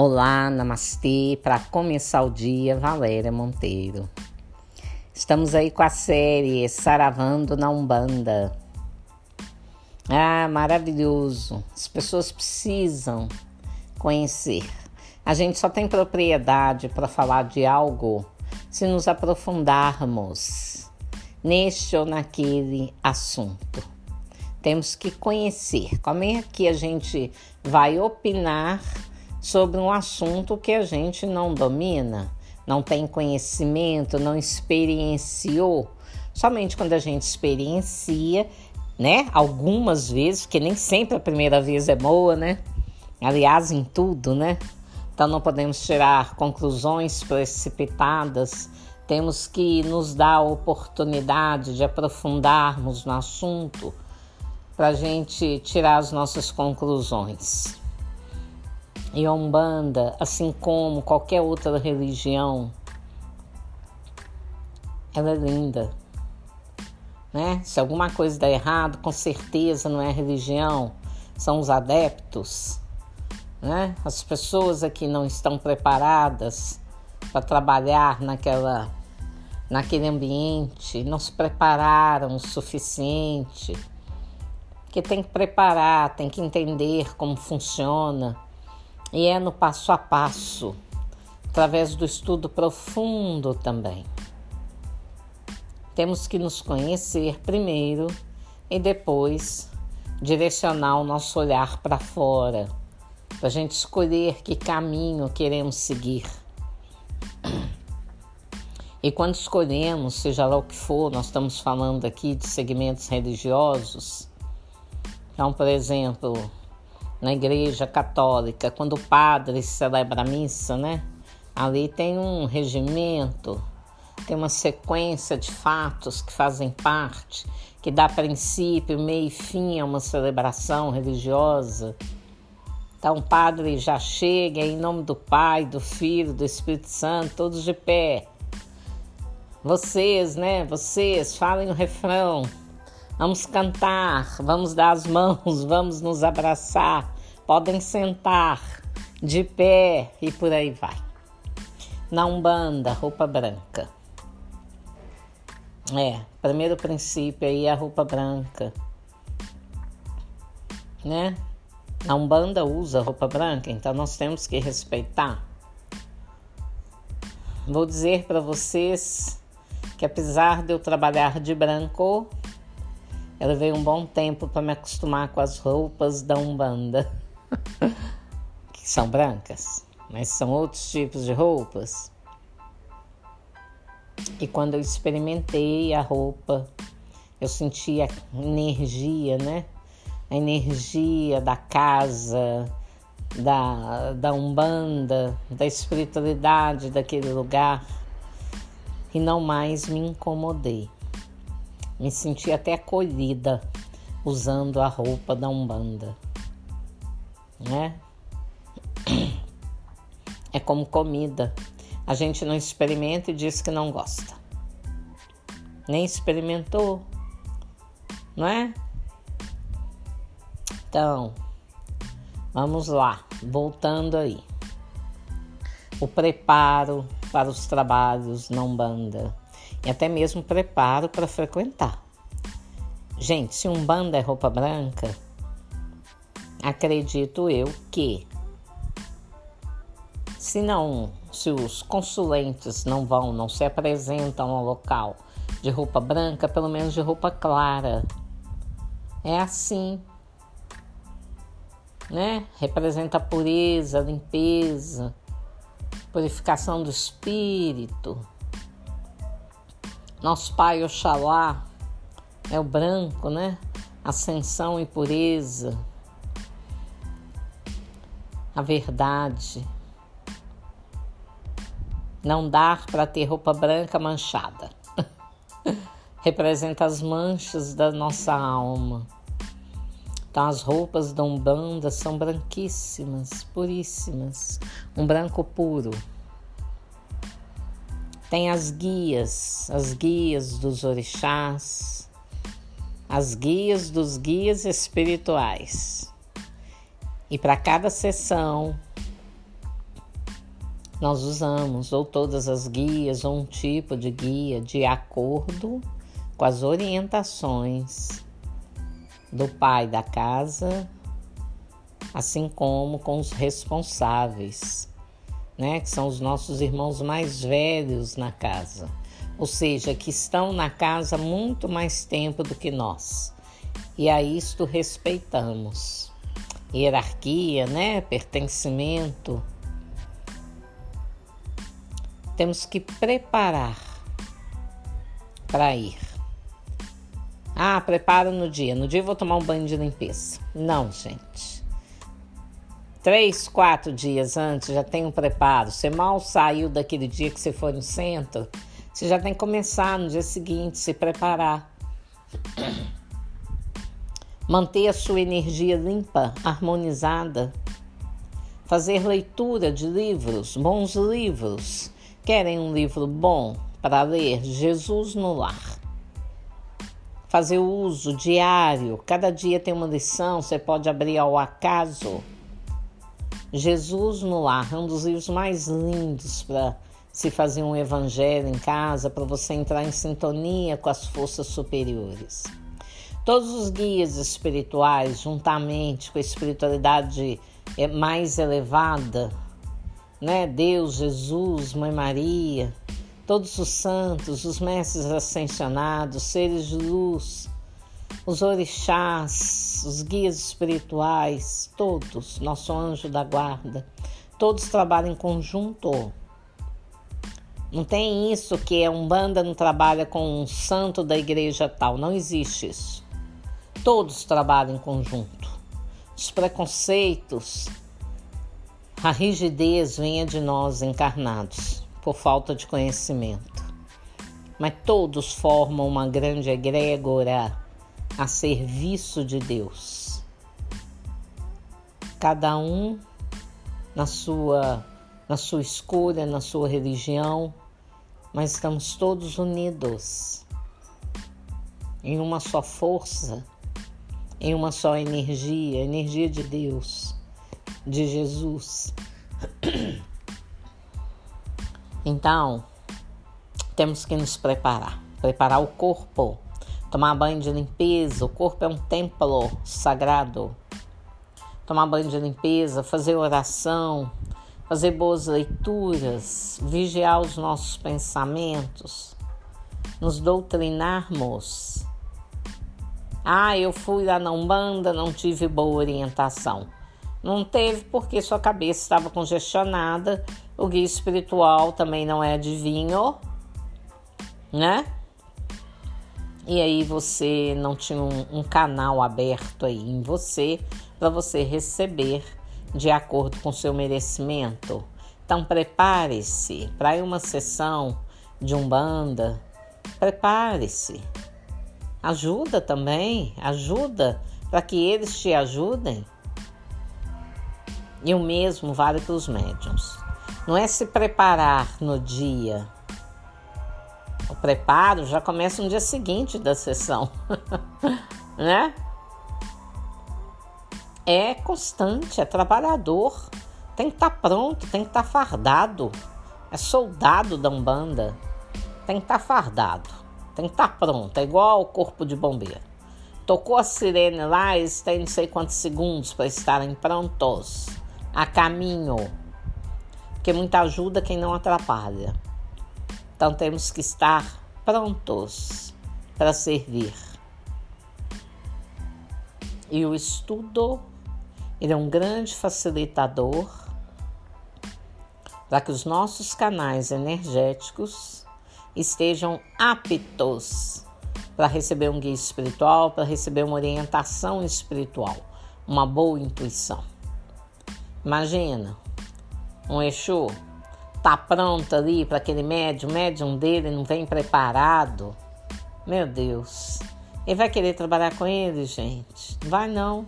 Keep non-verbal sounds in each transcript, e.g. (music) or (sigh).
Olá, namastê, para começar o dia, Valéria Monteiro. Estamos aí com a série Saravando na Umbanda. Ah, maravilhoso. As pessoas precisam conhecer. A gente só tem propriedade para falar de algo se nos aprofundarmos neste ou naquele assunto. Temos que conhecer. Como é que a gente vai opinar sobre um assunto que a gente não domina, não tem conhecimento, não experienciou. Somente quando a gente experiencia, né? Algumas vezes, porque nem sempre a primeira vez é boa, né? Aliás, em tudo, né? Então não podemos tirar conclusões precipitadas. Temos que nos dar a oportunidade de aprofundarmos no assunto para a gente tirar as nossas conclusões. E a Umbanda, assim como qualquer outra religião, ela é linda. Né? Se alguma coisa dá errado, com certeza não é religião, são os adeptos. Né? As pessoas aqui não estão preparadas para trabalhar naquela, naquele ambiente, não se prepararam o suficiente. Que tem que preparar, tem que entender como funciona e é no passo a passo, através do estudo profundo também. Temos que nos conhecer primeiro e depois direcionar o nosso olhar para fora, para a gente escolher que caminho queremos seguir. E quando escolhemos, seja lá o que for, nós estamos falando aqui de segmentos religiosos. Então, por exemplo, na igreja católica, quando o padre celebra a missa, né? Ali tem um regimento, tem uma sequência de fatos que fazem parte, que dá princípio, meio e fim a uma celebração religiosa. Então o padre já chega em nome do Pai, do Filho, do Espírito Santo, todos de pé. Vocês, né? Vocês, falem o refrão. Vamos cantar, vamos dar as mãos, vamos nos abraçar, podem sentar de pé e por aí vai. Na Umbanda, roupa branca. É, primeiro princípio aí a roupa branca. Né? A Umbanda usa roupa branca, então nós temos que respeitar. Vou dizer para vocês que apesar de eu trabalhar de branco, eu levei um bom tempo para me acostumar com as roupas da Umbanda, (laughs) que são brancas, mas são outros tipos de roupas. E quando eu experimentei a roupa, eu senti a energia, né? A energia da casa, da, da Umbanda, da espiritualidade daquele lugar. E não mais me incomodei. Me senti até acolhida usando a roupa da Umbanda, né? (clears throat) É como comida. A gente não experimenta e diz que não gosta. Nem experimentou, não é? Então, vamos lá, voltando aí. O preparo para os trabalhos na Umbanda e até mesmo preparo para frequentar. Gente, se um bando é roupa branca, acredito eu que se não, se os consulentes não vão, não se apresentam ao local de roupa branca, pelo menos de roupa clara. É assim, né? Representa pureza, limpeza, purificação do espírito. Nosso Pai Oxalá é o branco, né? Ascensão e pureza. A verdade. Não dar para ter roupa branca manchada. (laughs) Representa as manchas da nossa alma. Então, as roupas da Umbanda são branquíssimas, puríssimas, um branco puro. Tem as guias, as guias dos orixás, as guias dos guias espirituais. E para cada sessão nós usamos ou todas as guias ou um tipo de guia de acordo com as orientações do pai da casa, assim como com os responsáveis, né, que são os nossos irmãos mais velhos na casa, ou seja, que estão na casa muito mais tempo do que nós. E a isto respeitamos. Hierarquia, né, pertencimento, temos que preparar para ir. Ah, preparo no dia. No dia eu vou tomar um banho de limpeza. Não, gente. Três, quatro dias antes já tem um preparo. Você mal saiu daquele dia que você foi no centro, você já tem que começar no dia seguinte, se preparar. Manter a sua energia limpa, harmonizada. Fazer leitura de livros, bons livros Querem um livro bom para ler? Jesus no Lar. Fazer uso diário, cada dia tem uma lição, você pode abrir ao acaso. Jesus no Lar é um dos livros mais lindos para se fazer um evangelho em casa, para você entrar em sintonia com as forças superiores. Todos os guias espirituais, juntamente com a espiritualidade mais elevada, né? Deus, Jesus, Mãe Maria, todos os santos, os mestres ascensionados, seres de luz, os orixás, os guias espirituais, todos, nosso anjo da guarda, todos trabalham em conjunto. Não tem isso que é um banda não trabalha com um santo da igreja tal, não existe isso. Todos trabalham em conjunto. Os preconceitos, a rigidez venha de nós encarnados por falta de conhecimento. Mas todos formam uma grande egrégora a serviço de Deus. Cada um na sua na sua escolha, na sua religião, mas estamos todos unidos em uma só força, em uma só energia, energia de Deus de Jesus. Então, temos que nos preparar, preparar o corpo, tomar banho de limpeza. O corpo é um templo sagrado. Tomar banho de limpeza, fazer oração, fazer boas leituras, vigiar os nossos pensamentos, nos doutrinarmos. Ah, eu fui lá na Umbanda, não tive boa orientação. Não teve porque sua cabeça estava congestionada. O guia espiritual também não é adivinho, né? E aí você não tinha um, um canal aberto aí em você para você receber de acordo com seu merecimento. Então prepare-se para uma sessão de umbanda. Prepare-se. Ajuda também, ajuda para que eles te ajudem. E o mesmo vale para os médiums. Não é se preparar no dia. O preparo já começa no dia seguinte da sessão, (laughs) né? É constante, é trabalhador, tem que estar tá pronto, tem que estar tá fardado. É soldado da Umbanda, tem que estar tá fardado, tem que estar tá pronto, é igual ao corpo de bombeiro. Tocou a sirene lá, eles têm não sei quantos segundos para estarem prontos a caminho, porque muita ajuda quem não atrapalha. Então temos que estar prontos para servir. E o estudo ele é um grande facilitador para que os nossos canais energéticos estejam aptos para receber um guia espiritual, para receber uma orientação espiritual, uma boa intuição. Imagina, um Exu tá pronto ali para aquele médium, o médium dele não vem preparado. Meu Deus. Ele vai querer trabalhar com ele, gente? Vai não.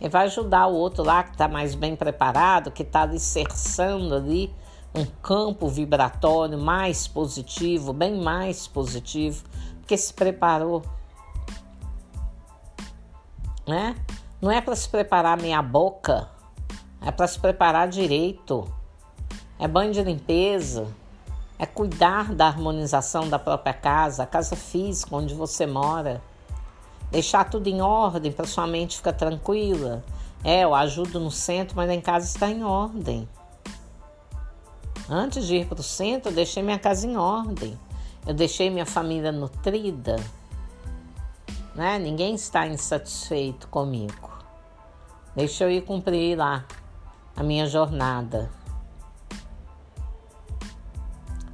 Ele vai ajudar o outro lá que está mais bem preparado, que está alicerçando ali um campo vibratório mais positivo, bem mais positivo, porque se preparou. Né? Não é para se preparar meia boca é para se preparar direito. É banho de limpeza, é cuidar da harmonização da própria casa, a casa física onde você mora. Deixar tudo em ordem para sua mente ficar tranquila. É, eu ajudo no centro, mas em casa está em ordem. Antes de ir para o centro, eu deixei minha casa em ordem. Eu deixei minha família nutrida. Né? Ninguém está insatisfeito comigo. Deixa eu ir cumprir lá a minha jornada.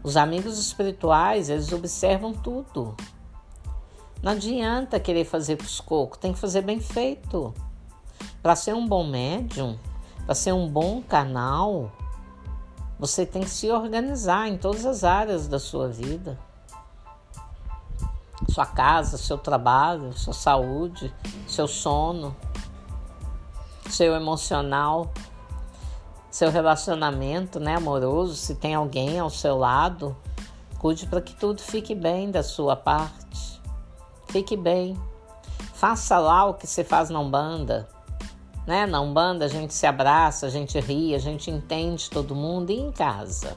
Os amigos espirituais, eles observam tudo. Não adianta querer fazer pros cocos, tem que fazer bem feito. Para ser um bom médium, para ser um bom canal, você tem que se organizar em todas as áreas da sua vida. Sua casa, seu trabalho, sua saúde, seu sono, seu emocional, seu relacionamento, né, amoroso, se tem alguém ao seu lado, cuide para que tudo fique bem da sua parte. Fique bem. Faça lá o que você faz na Umbanda. Né? Na Umbanda a gente se abraça, a gente ri, a gente entende todo mundo e em casa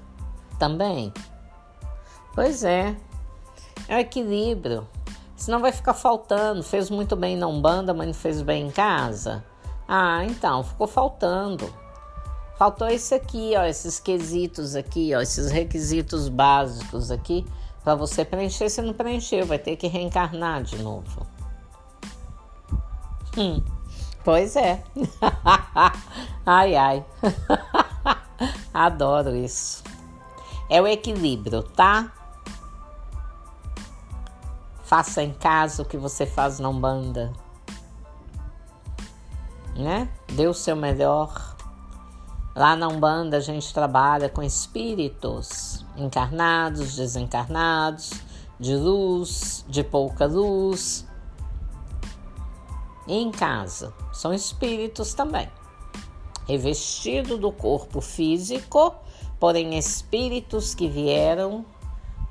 também. Pois é, é o equilíbrio. Senão vai ficar faltando. Fez muito bem na Umbanda, mas não fez bem em casa. Ah, então, ficou faltando. Faltou esse aqui, ó, esses quesitos aqui, ó, esses requisitos básicos aqui para você preencher. Se não preencheu, vai ter que reencarnar de novo. Hum. Pois é. (laughs) ai, ai. (laughs) Adoro isso. É o equilíbrio, tá? Faça em casa o que você faz na Umbanda. Né? Dê o seu melhor. Lá na Umbanda a gente trabalha com espíritos encarnados, desencarnados, de luz, de pouca luz, em casa. São espíritos também. Revestido do corpo físico, porém espíritos que vieram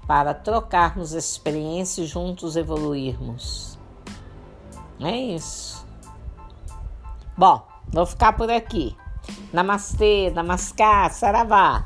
para trocarmos experiências e juntos evoluirmos. É isso. Bom, vou ficar por aqui. Namastê, namaskar, saravá.